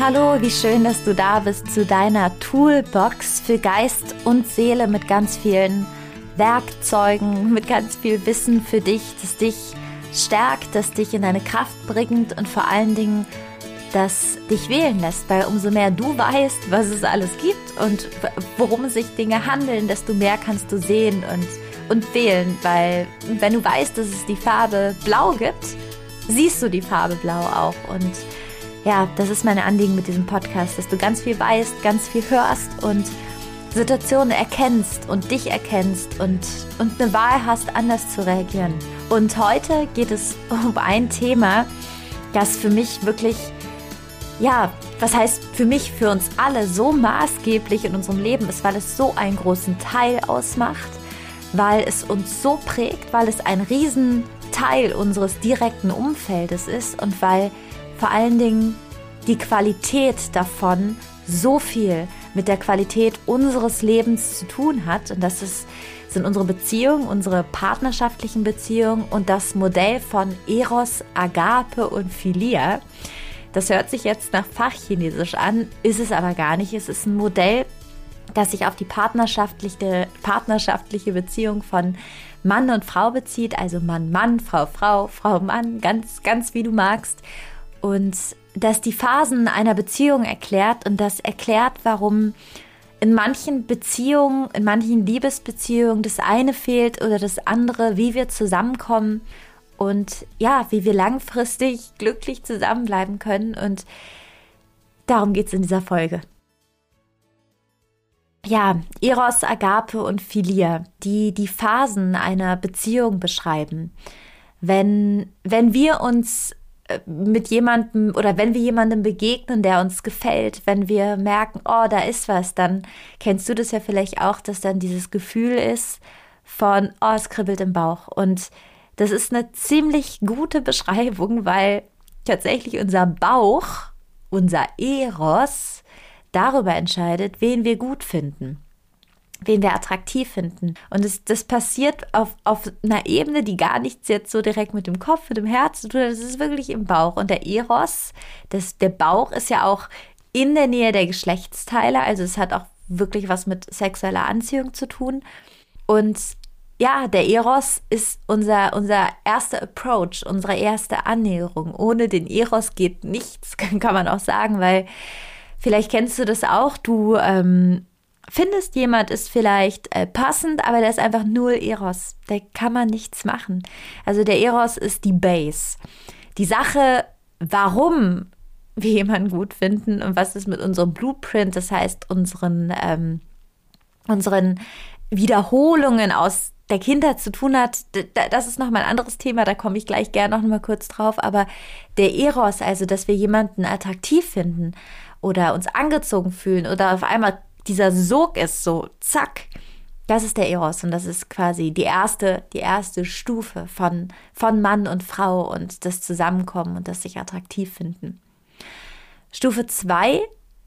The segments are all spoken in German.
Hallo, wie schön, dass du da bist zu deiner Toolbox für Geist und Seele mit ganz vielen Werkzeugen, mit ganz viel Wissen für dich, das dich stärkt, das dich in deine Kraft bringt und vor allen Dingen das dich wählen lässt, weil umso mehr du weißt, was es alles gibt und worum sich Dinge handeln, desto mehr kannst du sehen und, und wählen, weil wenn du weißt, dass es die Farbe Blau gibt, siehst du die Farbe Blau auch. Und ja, das ist mein Anliegen mit diesem Podcast, dass du ganz viel weißt, ganz viel hörst und Situationen erkennst und dich erkennst und, und eine Wahl hast, anders zu reagieren. Und heute geht es um ein Thema, das für mich wirklich, ja, was heißt für mich, für uns alle so maßgeblich in unserem Leben ist, weil es so einen großen Teil ausmacht, weil es uns so prägt, weil es ein Riesenteil unseres direkten Umfeldes ist und weil vor allen Dingen die Qualität davon so viel mit der Qualität unseres Lebens zu tun hat. Und das ist, sind unsere Beziehungen, unsere partnerschaftlichen Beziehungen und das Modell von Eros, Agape und Philia. Das hört sich jetzt nach Fachchinesisch an, ist es aber gar nicht. Es ist ein Modell, das sich auf die partnerschaftliche, partnerschaftliche Beziehung von Mann und Frau bezieht, also Mann, Mann, Frau, Frau, Frau, Mann, ganz, ganz wie du magst. Und das die Phasen einer Beziehung erklärt und das erklärt, warum in manchen Beziehungen, in manchen Liebesbeziehungen das eine fehlt oder das andere, wie wir zusammenkommen und ja, wie wir langfristig glücklich zusammenbleiben können. Und darum geht es in dieser Folge. Ja, Eros, Agape und Philia, die die Phasen einer Beziehung beschreiben. Wenn, wenn wir uns mit jemandem oder wenn wir jemandem begegnen, der uns gefällt, wenn wir merken, oh, da ist was, dann kennst du das ja vielleicht auch, dass dann dieses Gefühl ist von, oh, es kribbelt im Bauch. Und das ist eine ziemlich gute Beschreibung, weil tatsächlich unser Bauch, unser Eros, darüber entscheidet, wen wir gut finden wen wir attraktiv finden. Und das, das passiert auf, auf einer Ebene, die gar nichts jetzt so direkt mit dem Kopf, mit dem Herz zu tun hat. Das ist wirklich im Bauch. Und der Eros, das, der Bauch ist ja auch in der Nähe der Geschlechtsteile. Also es hat auch wirklich was mit sexueller Anziehung zu tun. Und ja, der Eros ist unser, unser erster Approach, unsere erste Annäherung. Ohne den Eros geht nichts, kann man auch sagen, weil vielleicht kennst du das auch. Du ähm, findest, jemand ist vielleicht äh, passend, aber der ist einfach null Eros. Da kann man nichts machen. Also der Eros ist die Base. Die Sache, warum wir jemanden gut finden und was ist mit unserem Blueprint, das heißt unseren, ähm, unseren Wiederholungen aus der Kindheit zu tun hat, das ist nochmal ein anderes Thema, da komme ich gleich gerne noch mal kurz drauf. Aber der Eros, also dass wir jemanden attraktiv finden oder uns angezogen fühlen oder auf einmal dieser Sog ist so, zack, das ist der Eros und das ist quasi die erste, die erste Stufe von, von Mann und Frau und das Zusammenkommen und das sich attraktiv finden. Stufe 2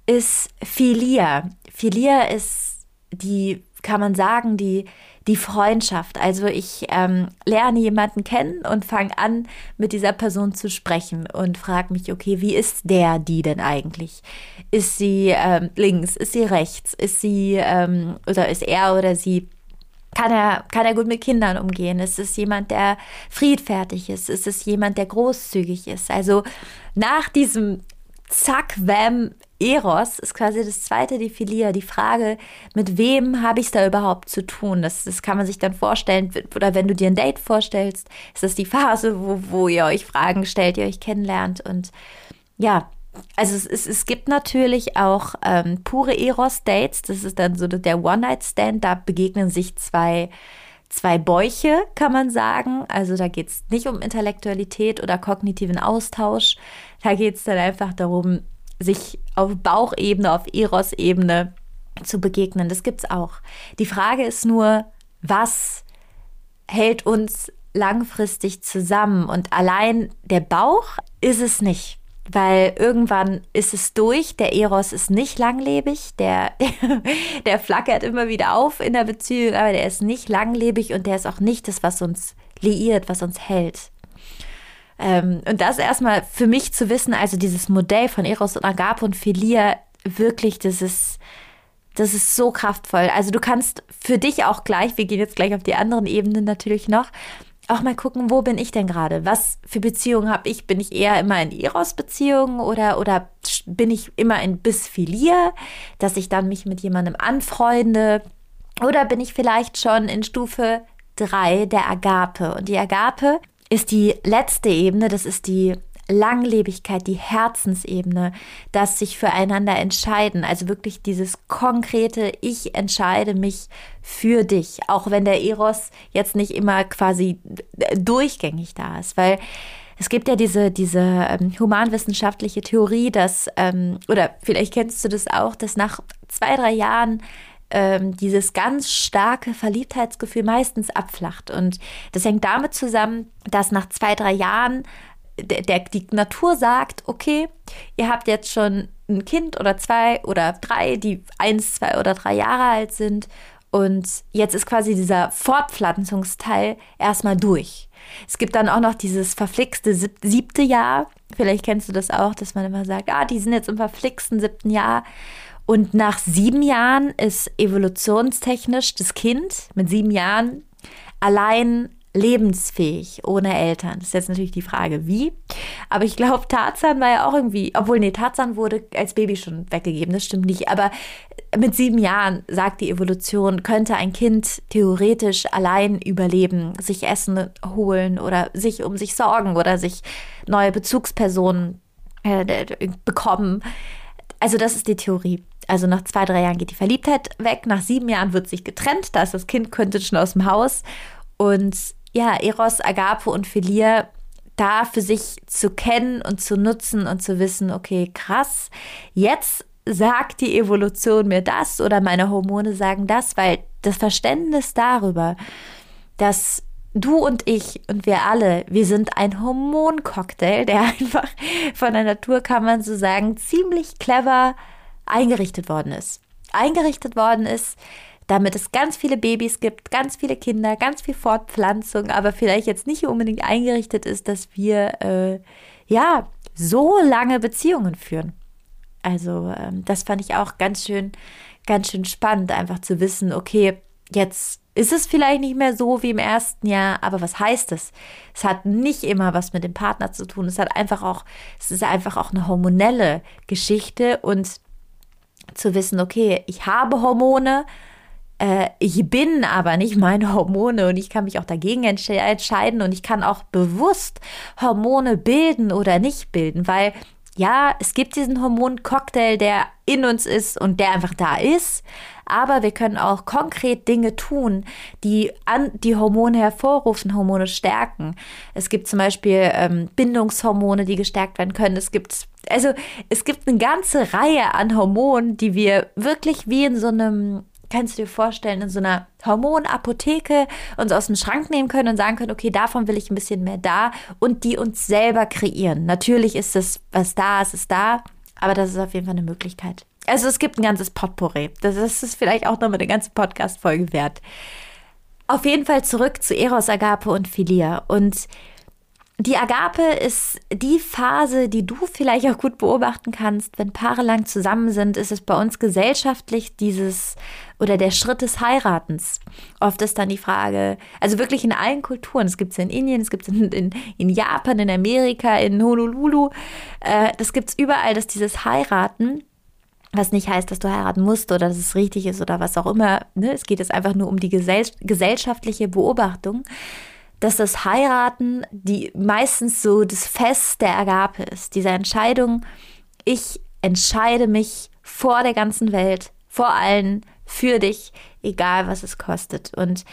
ist Philia. Philia ist die, kann man sagen, die die Freundschaft. Also ich ähm, lerne jemanden kennen und fange an, mit dieser Person zu sprechen und frage mich, okay, wie ist der, die denn eigentlich? Ist sie ähm, links? Ist sie rechts? Ist sie ähm, oder ist er oder sie kann er, kann er gut mit Kindern umgehen? Ist es jemand, der friedfertig ist? Ist es jemand, der großzügig ist? Also nach diesem Zack, Wham, Eros ist quasi das zweite, die Philia, die Frage, mit wem habe ich es da überhaupt zu tun? Das, das kann man sich dann vorstellen, oder wenn du dir ein Date vorstellst, ist das die Phase, wo, wo ihr euch Fragen stellt, ihr euch kennenlernt und ja, also es, es, es gibt natürlich auch ähm, pure Eros-Dates, das ist dann so der One-Night-Stand, da begegnen sich zwei zwei Bäuche, kann man sagen. Also da geht es nicht um Intellektualität oder kognitiven Austausch. Da geht es dann einfach darum, sich auf Bauchebene, auf Eros-Ebene zu begegnen. Das gibt es auch. Die Frage ist nur, was hält uns langfristig zusammen? Und allein der Bauch ist es nicht. Weil irgendwann ist es durch, der Eros ist nicht langlebig, der, der, der flackert immer wieder auf in der Beziehung, aber der ist nicht langlebig und der ist auch nicht das, was uns liiert, was uns hält. Ähm, und das erstmal für mich zu wissen, also dieses Modell von Eros und Agape und Philia, wirklich, das ist, das ist so kraftvoll. Also du kannst für dich auch gleich, wir gehen jetzt gleich auf die anderen Ebenen natürlich noch, auch mal gucken, wo bin ich denn gerade? Was für Beziehungen habe ich? Bin ich eher immer in Eros-Beziehungen oder, oder bin ich immer in Bisphilia, dass ich dann mich mit jemandem anfreunde? Oder bin ich vielleicht schon in Stufe 3 der Agape? Und die Agape ist die letzte Ebene, das ist die Langlebigkeit, die Herzensebene, das sich füreinander entscheiden. Also wirklich dieses konkrete, ich entscheide mich für dich, auch wenn der Eros jetzt nicht immer quasi durchgängig da ist, weil es gibt ja diese, diese ähm, humanwissenschaftliche Theorie, dass, ähm, oder vielleicht kennst du das auch, dass nach zwei, drei Jahren ähm, dieses ganz starke Verliebtheitsgefühl meistens abflacht. Und das hängt damit zusammen, dass nach zwei, drei Jahren der, der, die Natur sagt, okay, ihr habt jetzt schon ein Kind oder zwei oder drei, die eins, zwei oder drei Jahre alt sind. Und jetzt ist quasi dieser Fortpflanzungsteil erstmal durch. Es gibt dann auch noch dieses verflixte siebte Jahr. Vielleicht kennst du das auch, dass man immer sagt, ah, die sind jetzt im verflixten siebten Jahr. Und nach sieben Jahren ist evolutionstechnisch das Kind mit sieben Jahren allein lebensfähig ohne Eltern? Das ist jetzt natürlich die Frage, wie. Aber ich glaube, Tarzan war ja auch irgendwie, obwohl, nee, Tarzan wurde als Baby schon weggegeben, das stimmt nicht. Aber mit sieben Jahren, sagt die Evolution, könnte ein Kind theoretisch allein überleben, sich Essen holen oder sich um sich sorgen oder sich neue Bezugspersonen äh, bekommen. Also das ist die Theorie. Also nach zwei, drei Jahren geht die Verliebtheit weg, nach sieben Jahren wird sich getrennt, da ist das Kind könnte schon aus dem Haus. Und ja, Eros, Agape und Philia da für sich zu kennen und zu nutzen und zu wissen, okay, krass, jetzt sagt die Evolution mir das oder meine Hormone sagen das, weil das Verständnis darüber, dass du und ich und wir alle, wir sind ein Hormoncocktail, der einfach von der Natur, kann man so sagen, ziemlich clever eingerichtet worden ist. Eingerichtet worden ist, damit es ganz viele Babys gibt, ganz viele Kinder, ganz viel Fortpflanzung, aber vielleicht jetzt nicht unbedingt eingerichtet ist, dass wir äh, ja so lange Beziehungen führen. Also ähm, das fand ich auch ganz schön, ganz schön spannend, einfach zu wissen, okay, jetzt ist es vielleicht nicht mehr so wie im ersten Jahr, aber was heißt es? Es hat nicht immer was mit dem Partner zu tun. Es hat einfach auch, es ist einfach auch eine hormonelle Geschichte und zu wissen, okay, ich habe Hormone, äh, ich bin aber nicht meine Hormone und ich kann mich auch dagegen entscheiden und ich kann auch bewusst Hormone bilden oder nicht bilden, weil ja, es gibt diesen Hormoncocktail, der in uns ist und der einfach da ist. Aber wir können auch konkret Dinge tun, die an die Hormone hervorrufen, Hormone stärken. Es gibt zum Beispiel ähm, Bindungshormone, die gestärkt werden können. Es gibt also es gibt eine ganze Reihe an Hormonen, die wir wirklich wie in so einem kannst du dir vorstellen, in so einer Hormonapotheke uns aus dem Schrank nehmen können und sagen können, okay, davon will ich ein bisschen mehr da und die uns selber kreieren. Natürlich ist es, was da ist, ist da, aber das ist auf jeden Fall eine Möglichkeit. Also es gibt ein ganzes Potpourri. Das ist vielleicht auch nochmal eine ganze Podcast-Folge wert. Auf jeden Fall zurück zu Eros, Agape und Philia. Und die Agape ist die Phase, die du vielleicht auch gut beobachten kannst. Wenn Paare lang zusammen sind, ist es bei uns gesellschaftlich dieses oder der Schritt des Heiratens. Oft ist dann die Frage, also wirklich in allen Kulturen, es gibt es in Indien, es gibt es in, in, in, Japan, in Amerika, in Honolulu, äh, das gibt es überall, dass dieses Heiraten was nicht heißt, dass du heiraten musst oder dass es richtig ist oder was auch immer. Ne? Es geht jetzt einfach nur um die gesell gesellschaftliche Beobachtung dass das Heiraten die meistens so das Fest der Agape ist. Diese Entscheidung, ich entscheide mich vor der ganzen Welt, vor allen, für dich, egal was es kostet. Und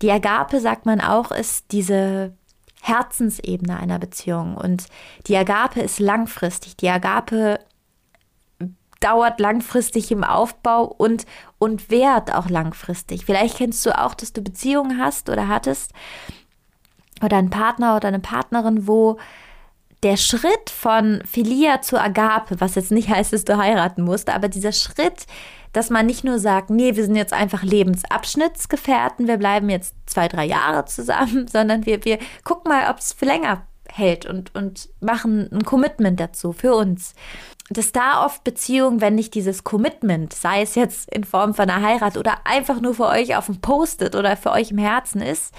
die Agape, sagt man auch, ist diese Herzensebene einer Beziehung. Und die Agape ist langfristig. Die Agape dauert langfristig im Aufbau und, und währt auch langfristig. Vielleicht kennst du auch, dass du Beziehungen hast oder hattest, oder ein Partner oder eine Partnerin, wo der Schritt von Philia zu Agape, was jetzt nicht heißt, dass du heiraten musst, aber dieser Schritt, dass man nicht nur sagt, nee, wir sind jetzt einfach Lebensabschnittsgefährten, wir bleiben jetzt zwei, drei Jahre zusammen, sondern wir, wir gucken mal, ob es für länger hält und, und machen ein Commitment dazu für uns. Dass da oft Beziehungen, wenn nicht dieses Commitment, sei es jetzt in Form von einer Heirat oder einfach nur für euch auf dem Post-it oder für euch im Herzen ist,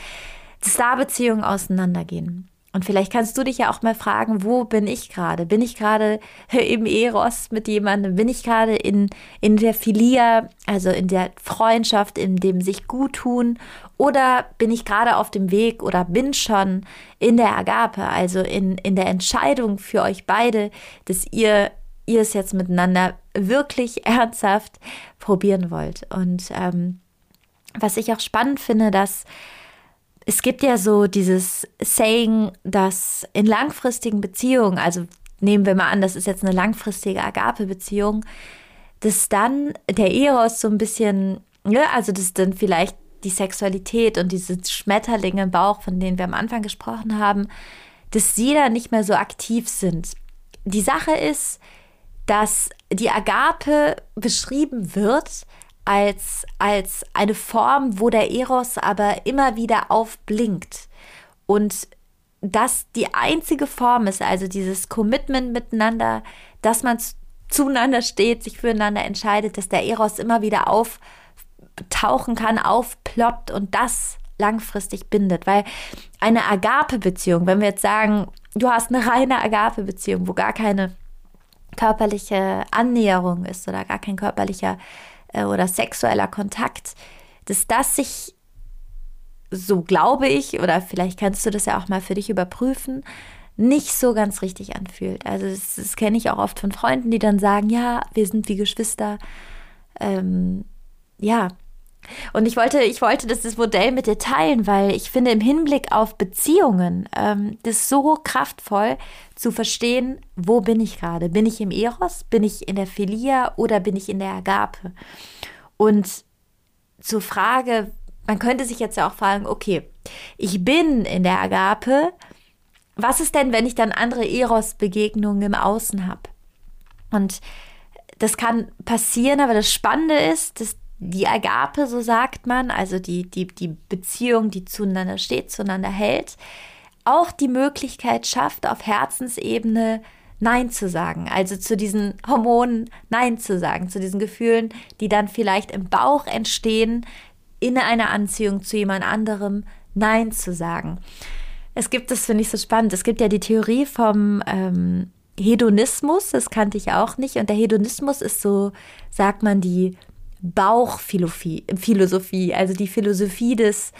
dass da Beziehungen auseinandergehen. Und vielleicht kannst du dich ja auch mal fragen, wo bin ich gerade? Bin ich gerade im Eros mit jemandem? Bin ich gerade in, in der Filia, also in der Freundschaft, in dem sich gut tun? Oder bin ich gerade auf dem Weg oder bin schon in der Agape, also in, in der Entscheidung für euch beide, dass ihr, ihr es jetzt miteinander wirklich ernsthaft probieren wollt? Und ähm, was ich auch spannend finde, dass es gibt ja so dieses Saying, dass in langfristigen Beziehungen, also nehmen wir mal an, das ist jetzt eine langfristige Agape-Beziehung, dass dann der Eros so ein bisschen, ja, also dass dann vielleicht die Sexualität und diese Schmetterlinge im Bauch, von denen wir am Anfang gesprochen haben, dass sie da nicht mehr so aktiv sind. Die Sache ist, dass die Agape beschrieben wird als, als eine Form, wo der Eros aber immer wieder aufblinkt. Und das die einzige Form ist, also dieses Commitment miteinander, dass man zueinander steht, sich füreinander entscheidet, dass der Eros immer wieder auftauchen kann, aufploppt und das langfristig bindet. Weil eine Agape-Beziehung, wenn wir jetzt sagen, du hast eine reine Agape-Beziehung, wo gar keine körperliche Annäherung ist oder gar kein körperlicher oder sexueller Kontakt, dass das sich, so glaube ich, oder vielleicht kannst du das ja auch mal für dich überprüfen, nicht so ganz richtig anfühlt. Also das, das kenne ich auch oft von Freunden, die dann sagen, ja, wir sind wie Geschwister. Ähm, ja, und ich wollte, ich wollte das, Modell mit dir teilen, weil ich finde, im Hinblick auf Beziehungen, ähm, das so kraftvoll zu verstehen, wo bin ich gerade? Bin ich im Eros? Bin ich in der Philia oder bin ich in der Agape? Und zur Frage, man könnte sich jetzt ja auch fragen, okay, ich bin in der Agape, was ist denn, wenn ich dann andere Eros-Begegnungen im Außen habe? Und das kann passieren, aber das Spannende ist, dass die Agape, so sagt man, also die, die, die Beziehung, die zueinander steht, zueinander hält, auch die Möglichkeit schafft, auf Herzensebene Nein zu sagen, also zu diesen Hormonen Nein zu sagen, zu diesen Gefühlen, die dann vielleicht im Bauch entstehen, in einer Anziehung zu jemand anderem Nein zu sagen. Es gibt, das finde ich so spannend, es gibt ja die Theorie vom ähm, Hedonismus, das kannte ich auch nicht. Und der Hedonismus ist so, sagt man, die Bauchphilosophie, also die Philosophie des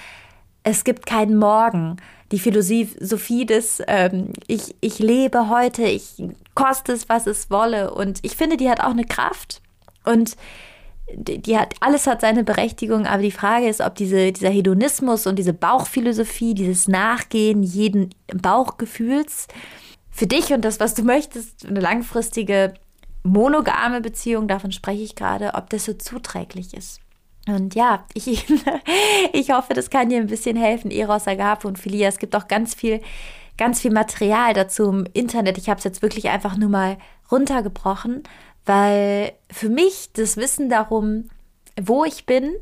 Es gibt keinen Morgen, die Philosophie des ähm, ich, ich lebe heute, ich koste es, was es wolle. Und ich finde, die hat auch eine Kraft. Und die hat, alles hat seine Berechtigung, aber die Frage ist, ob diese, dieser Hedonismus und diese Bauchphilosophie, dieses Nachgehen jeden Bauchgefühls für dich und das, was du möchtest, eine langfristige monogame Beziehung, davon spreche ich gerade, ob das so zuträglich ist. Und ja, ich, ich hoffe, das kann dir ein bisschen helfen. Eros, Agape und Philia. Es gibt auch ganz viel, ganz viel Material dazu im Internet. Ich habe es jetzt wirklich einfach nur mal runtergebrochen, weil für mich das Wissen darum, wo ich bin,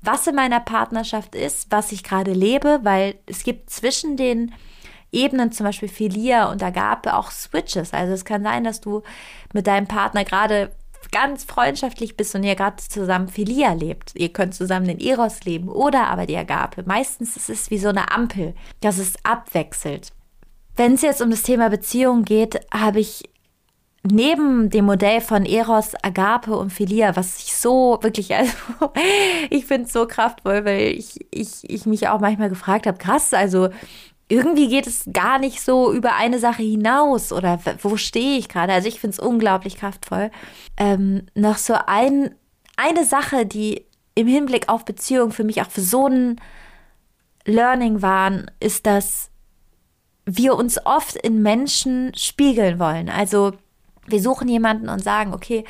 was in meiner Partnerschaft ist, was ich gerade lebe, weil es gibt zwischen den Ebenen, zum Beispiel Philia und Agape, auch Switches. Also es kann sein, dass du mit deinem Partner gerade ganz freundschaftlich bist und ihr gerade zusammen Philia lebt. Ihr könnt zusammen den Eros leben oder aber die Agape. Meistens ist es wie so eine Ampel, dass es abwechselt. Wenn es jetzt um das Thema Beziehung geht, habe ich neben dem Modell von Eros, Agape und Philia, was ich so wirklich, also ich finde es so kraftvoll, weil ich, ich, ich mich auch manchmal gefragt habe, krass, also irgendwie geht es gar nicht so über eine Sache hinaus oder wo stehe ich gerade. Also ich finde es unglaublich kraftvoll. Ähm, noch so ein, eine Sache, die im Hinblick auf Beziehungen für mich auch für so ein Learning waren, ist, dass wir uns oft in Menschen spiegeln wollen. Also wir suchen jemanden und sagen, okay,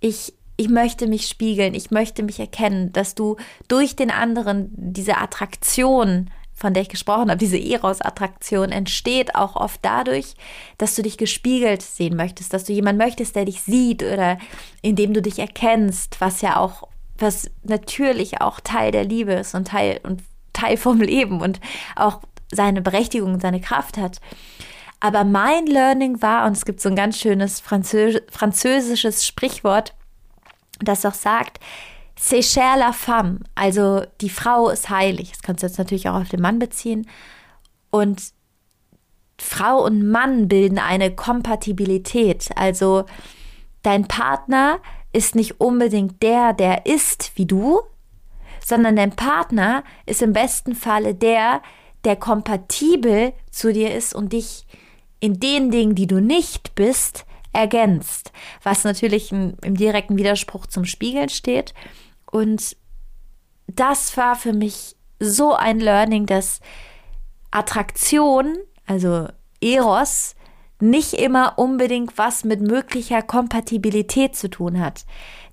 ich, ich möchte mich spiegeln, ich möchte mich erkennen, dass du durch den anderen diese Attraktion von der ich gesprochen habe, diese Eros-Attraktion, entsteht auch oft dadurch, dass du dich gespiegelt sehen möchtest, dass du jemanden möchtest, der dich sieht oder in dem du dich erkennst, was ja auch, was natürlich auch Teil der Liebe ist und Teil und Teil vom Leben und auch seine Berechtigung, seine Kraft hat. Aber mein Learning war, und es gibt so ein ganz schönes Französ französisches Sprichwort, das auch sagt, cher la femme, also die Frau ist heilig. Das kannst du jetzt natürlich auch auf den Mann beziehen. Und Frau und Mann bilden eine Kompatibilität. Also dein Partner ist nicht unbedingt der, der ist wie du, sondern dein Partner ist im besten Falle der, der kompatibel zu dir ist und dich in den Dingen, die du nicht bist, ergänzt. Was natürlich im direkten Widerspruch zum Spiegeln steht. Und das war für mich so ein Learning, dass Attraktion, also Eros, nicht immer unbedingt was mit möglicher Kompatibilität zu tun hat.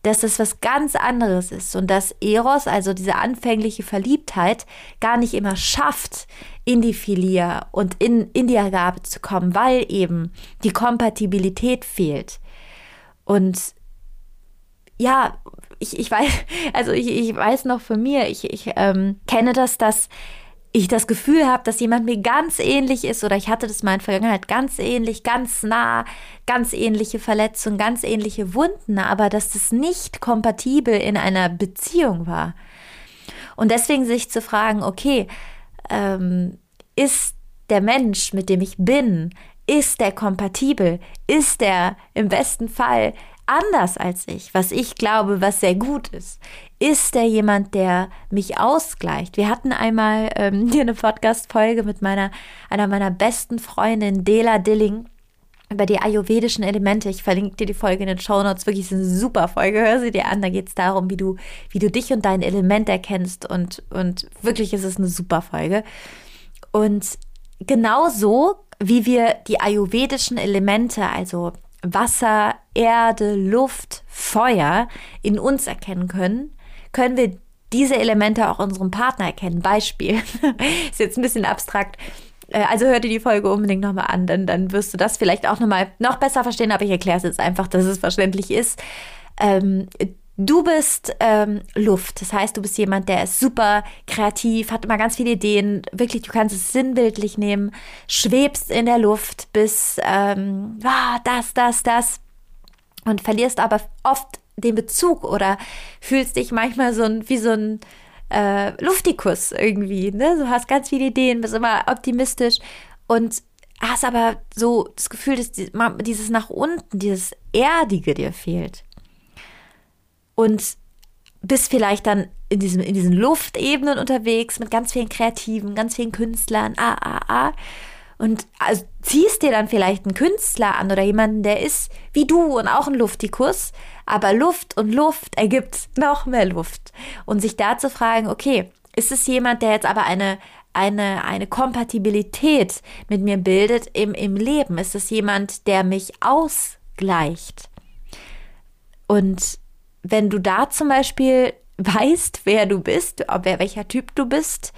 Dass es was ganz anderes ist und dass Eros, also diese anfängliche Verliebtheit, gar nicht immer schafft, in die Philia und in, in die Agape zu kommen, weil eben die Kompatibilität fehlt. Und ja, ich, ich weiß, also ich, ich weiß noch von mir, ich, ich ähm, kenne das, dass ich das Gefühl habe, dass jemand mir ganz ähnlich ist oder ich hatte das mal in der Vergangenheit ganz ähnlich, ganz nah, ganz ähnliche Verletzungen, ganz ähnliche Wunden, aber dass das nicht kompatibel in einer Beziehung war. Und deswegen sich zu fragen, okay, ähm, ist der Mensch, mit dem ich bin, ist der kompatibel? Ist der im besten Fall anders als ich, was ich glaube, was sehr gut ist? Ist er jemand, der mich ausgleicht? Wir hatten einmal ähm, hier eine Podcast-Folge mit meiner, einer meiner besten Freundin, Dela Dilling, über die ayurvedischen Elemente. Ich verlinke dir die Folge in den Show Notes. Wirklich eine super Folge. Hör sie dir an. Da geht es darum, wie du, wie du dich und dein Element erkennst. Und, und wirklich ist es eine super Folge. Und genauso wie wir die ayurvedischen Elemente, also Wasser, Erde, Luft, Feuer in uns erkennen können, können wir diese Elemente auch unserem Partner erkennen. Beispiel, ist jetzt ein bisschen abstrakt. Äh, also hör dir die Folge unbedingt nochmal an, denn dann wirst du das vielleicht auch nochmal noch besser verstehen, aber ich erkläre es jetzt einfach, dass es verständlich ist. Ähm, Du bist ähm, Luft, das heißt, du bist jemand, der ist super kreativ, hat immer ganz viele Ideen. Wirklich, du kannst es sinnbildlich nehmen, schwebst in der Luft bis ähm, ah, das, das, das und verlierst aber oft den Bezug oder fühlst dich manchmal so ein, wie so ein äh, Luftikus irgendwie. Ne? Du hast ganz viele Ideen, bist immer optimistisch und hast aber so das Gefühl, dass dieses nach unten, dieses Erdige dir fehlt und bist vielleicht dann in, diesem, in diesen Luftebenen unterwegs mit ganz vielen Kreativen, ganz vielen Künstlern, ah, ah, ah. Und also ziehst dir dann vielleicht einen Künstler an oder jemanden, der ist wie du und auch ein Luftikus, aber Luft und Luft ergibt noch mehr Luft. Und sich da zu fragen, okay, ist es jemand, der jetzt aber eine, eine, eine Kompatibilität mit mir bildet im, im Leben? Ist es jemand, der mich ausgleicht? Und wenn du da zum Beispiel weißt, wer du bist, wer welcher Typ du bist,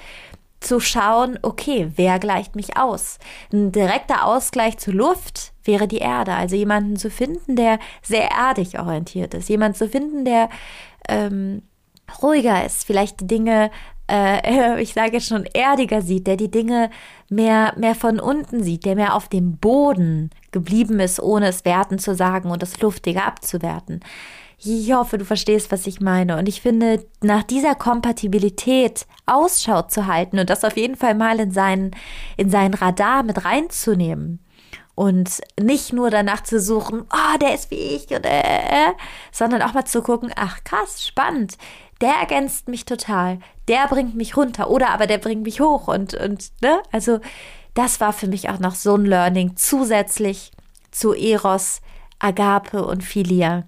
zu schauen, okay, wer gleicht mich aus? Ein direkter Ausgleich zur Luft wäre die Erde. Also jemanden zu finden, der sehr erdig orientiert ist. Jemanden zu finden, der ähm, ruhiger ist, vielleicht die Dinge, äh, ich sage jetzt schon, erdiger sieht, der die Dinge mehr, mehr von unten sieht, der mehr auf dem Boden geblieben ist, ohne es werten zu sagen und das Luftige abzuwerten. Ich hoffe, du verstehst, was ich meine. Und ich finde, nach dieser Kompatibilität Ausschau zu halten und das auf jeden Fall mal in seinen, in seinen Radar mit reinzunehmen. Und nicht nur danach zu suchen, oh, der ist wie ich, oder, äh, sondern auch mal zu gucken, ach krass, spannend. Der ergänzt mich total. Der bringt mich runter. Oder aber der bringt mich hoch. Und, und, ne? Also, das war für mich auch noch so ein Learning zusätzlich zu Eros, Agape und Philia.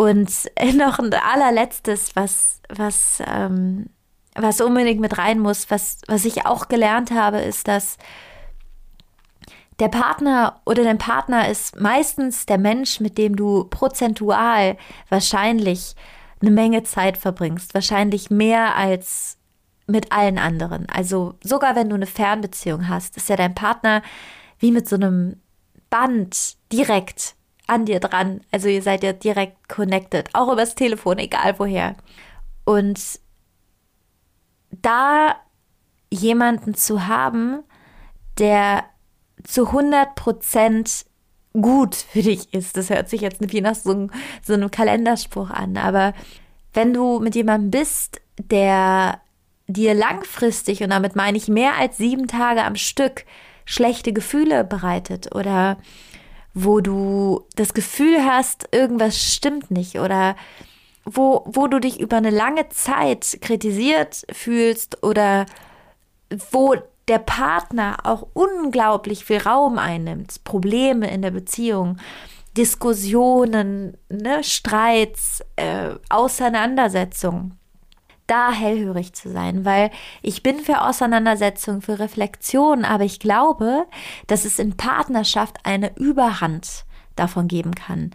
Und noch ein allerletztes, was, was, ähm, was unbedingt mit rein muss, was, was ich auch gelernt habe, ist, dass der Partner oder dein Partner ist meistens der Mensch, mit dem du prozentual wahrscheinlich eine Menge Zeit verbringst. Wahrscheinlich mehr als mit allen anderen. Also sogar wenn du eine Fernbeziehung hast, ist ja dein Partner wie mit so einem Band direkt an dir dran. Also ihr seid ja direkt connected, auch übers Telefon, egal woher. Und da jemanden zu haben, der zu 100 Prozent gut für dich ist. Das hört sich jetzt wie nach so, so einem Kalenderspruch an, aber wenn du mit jemandem bist, der dir langfristig, und damit meine ich mehr als sieben Tage am Stück, schlechte Gefühle bereitet oder wo du das Gefühl hast, irgendwas stimmt nicht oder wo, wo du dich über eine lange Zeit kritisiert fühlst oder wo der Partner auch unglaublich viel Raum einnimmt, Probleme in der Beziehung, Diskussionen, ne, Streits, äh, Auseinandersetzungen, da hellhörig zu sein, weil ich bin für Auseinandersetzung, für Reflexion, aber ich glaube, dass es in Partnerschaft eine Überhand davon geben kann,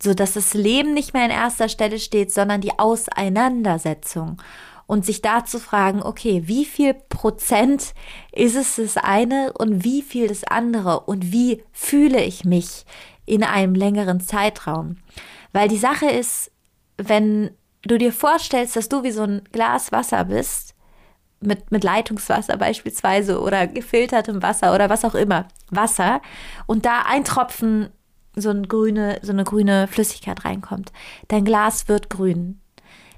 so dass das Leben nicht mehr in erster Stelle steht, sondern die Auseinandersetzung. Und sich da zu fragen, okay, wie viel Prozent ist es das eine und wie viel das andere? Und wie fühle ich mich in einem längeren Zeitraum? Weil die Sache ist, wenn du dir vorstellst, dass du wie so ein Glas Wasser bist, mit, mit Leitungswasser beispielsweise oder gefiltertem Wasser oder was auch immer, Wasser, und da ein Tropfen so, ein grüne, so eine grüne Flüssigkeit reinkommt, dein Glas wird grün.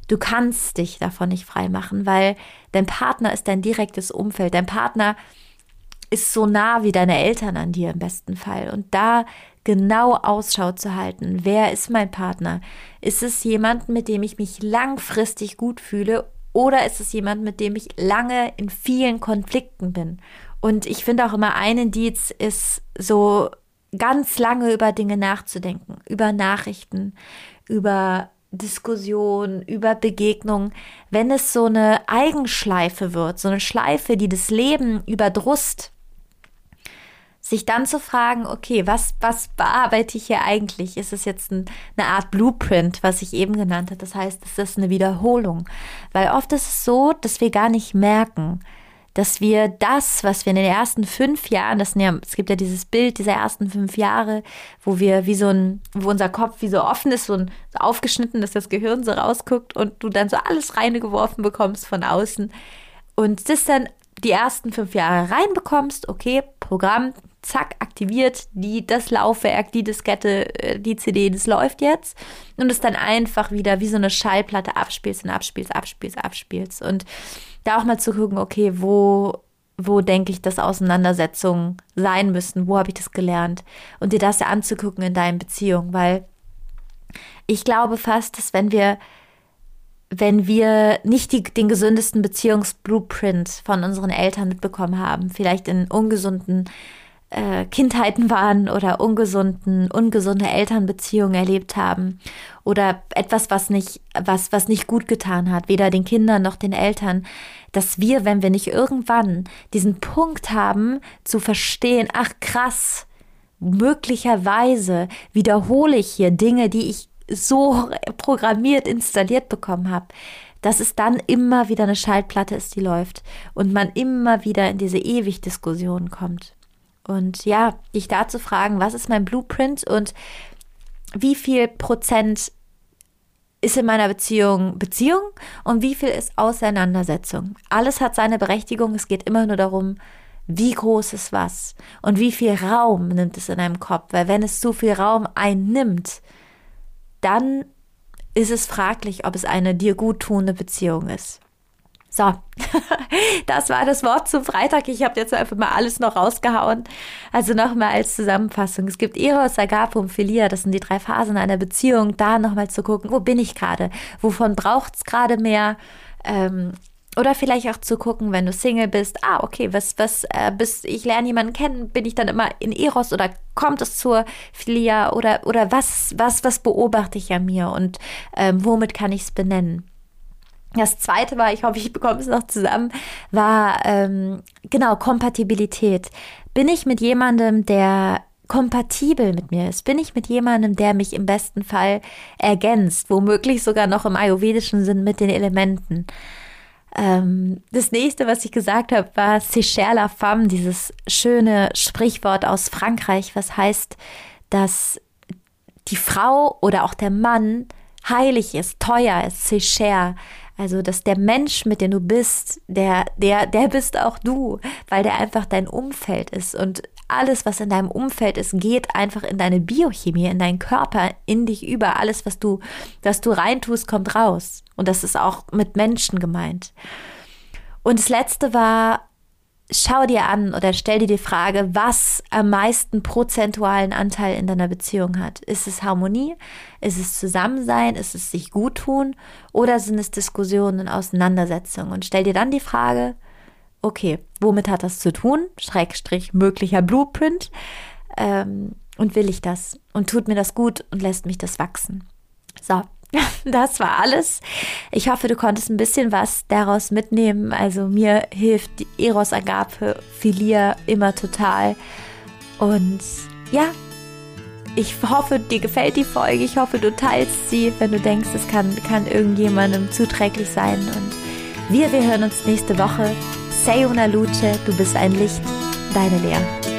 Du kannst dich davon nicht freimachen, weil dein Partner ist dein direktes Umfeld. Dein Partner ist so nah wie deine Eltern an dir im besten Fall. Und da genau Ausschau zu halten, wer ist mein Partner? Ist es jemand, mit dem ich mich langfristig gut fühle oder ist es jemand, mit dem ich lange in vielen Konflikten bin? Und ich finde auch immer ein Indiz ist so ganz lange über Dinge nachzudenken, über Nachrichten, über Diskussion, über Begegnung, wenn es so eine Eigenschleife wird, so eine Schleife, die das Leben überdrust, sich dann zu fragen, okay, was, was bearbeite ich hier eigentlich? Ist es jetzt ein, eine Art Blueprint, was ich eben genannt habe? Das heißt, ist eine Wiederholung. Weil oft ist es so, dass wir gar nicht merken, dass wir das, was wir in den ersten fünf Jahren, das ja, es gibt ja dieses Bild dieser ersten fünf Jahre, wo wir wie so ein, wo unser Kopf wie so offen ist, so, ein, so aufgeschnitten, dass das Gehirn so rausguckt und du dann so alles reingeworfen bekommst von außen und das dann die ersten fünf Jahre reinbekommst, okay, Programm, zack, aktiviert die, das Laufwerk, die Diskette, äh, die CD, das läuft jetzt. Und es dann einfach wieder wie so eine Schallplatte abspielst und abspielst, abspielst, abspielst. Und da auch mal zu gucken, okay, wo, wo denke ich, dass Auseinandersetzungen sein müssen, wo habe ich das gelernt? Und dir das ja anzugucken in deinen Beziehungen, weil ich glaube fast, dass wenn wir wenn wir nicht die, den gesündesten Beziehungsblueprint von unseren Eltern mitbekommen haben, vielleicht in ungesunden äh, Kindheiten waren oder ungesunden, ungesunde Elternbeziehungen erlebt haben oder etwas, was nicht, was, was nicht gut getan hat, weder den Kindern noch den Eltern, dass wir, wenn wir nicht irgendwann diesen Punkt haben, zu verstehen, ach krass, möglicherweise wiederhole ich hier Dinge, die ich so programmiert, installiert bekommen habe, dass es dann immer wieder eine Schaltplatte ist, die läuft und man immer wieder in diese ewig Diskussion kommt. Und ja, dich da zu fragen, was ist mein Blueprint und wie viel Prozent ist in meiner Beziehung Beziehung und wie viel ist Auseinandersetzung. Alles hat seine Berechtigung. Es geht immer nur darum, wie groß ist was und wie viel Raum nimmt es in einem Kopf. Weil wenn es zu viel Raum einnimmt, dann ist es fraglich, ob es eine dir gut tuende Beziehung ist. So, das war das Wort zum Freitag. Ich habe jetzt einfach mal alles noch rausgehauen. Also nochmal als Zusammenfassung. Es gibt Eros, Agape und Philia. Das sind die drei Phasen einer Beziehung. Da nochmal zu gucken, wo bin ich gerade? Wovon braucht es gerade mehr? Ähm, oder vielleicht auch zu gucken, wenn du Single bist, ah, okay, was, was, äh, bis ich lerne jemanden kennen, bin ich dann immer in Eros oder kommt es zur Philia oder, oder was, was, was beobachte ich an mir und ähm, womit kann ich es benennen? Das zweite war, ich hoffe, ich bekomme es noch zusammen, war ähm, genau Kompatibilität. Bin ich mit jemandem, der kompatibel mit mir ist? Bin ich mit jemandem, der mich im besten Fall ergänzt, womöglich sogar noch im ayurvedischen Sinn mit den Elementen? Ähm, das nächste, was ich gesagt habe, war C'est la femme, dieses schöne Sprichwort aus Frankreich, was heißt, dass die Frau oder auch der Mann heilig ist, teuer ist, cher. Also, dass der Mensch, mit dem du bist, der, der, der bist auch du, weil der einfach dein Umfeld ist. Und alles, was in deinem Umfeld ist, geht einfach in deine Biochemie, in deinen Körper, in dich über. Alles, was du, was du reintust, kommt raus. Und das ist auch mit Menschen gemeint. Und das letzte war, schau dir an oder stell dir die Frage, was am meisten prozentualen Anteil in deiner Beziehung hat. Ist es Harmonie? Ist es Zusammensein? Ist es sich gut tun? Oder sind es Diskussionen und Auseinandersetzungen? Und stell dir dann die Frage, okay, womit hat das zu tun? Schrägstrich möglicher Blueprint. Ähm, und will ich das? Und tut mir das gut und lässt mich das wachsen? So, das war alles. Ich hoffe, du konntest ein bisschen was daraus mitnehmen. Also mir hilft die Eros Agape Philia immer total. Und ja, ich hoffe, dir gefällt die Folge. Ich hoffe, du teilst sie, wenn du denkst, es kann, kann irgendjemandem zuträglich sein. Und wir, wir hören uns nächste Woche. Sayona Luce, du bist ein Licht. Deine Lea.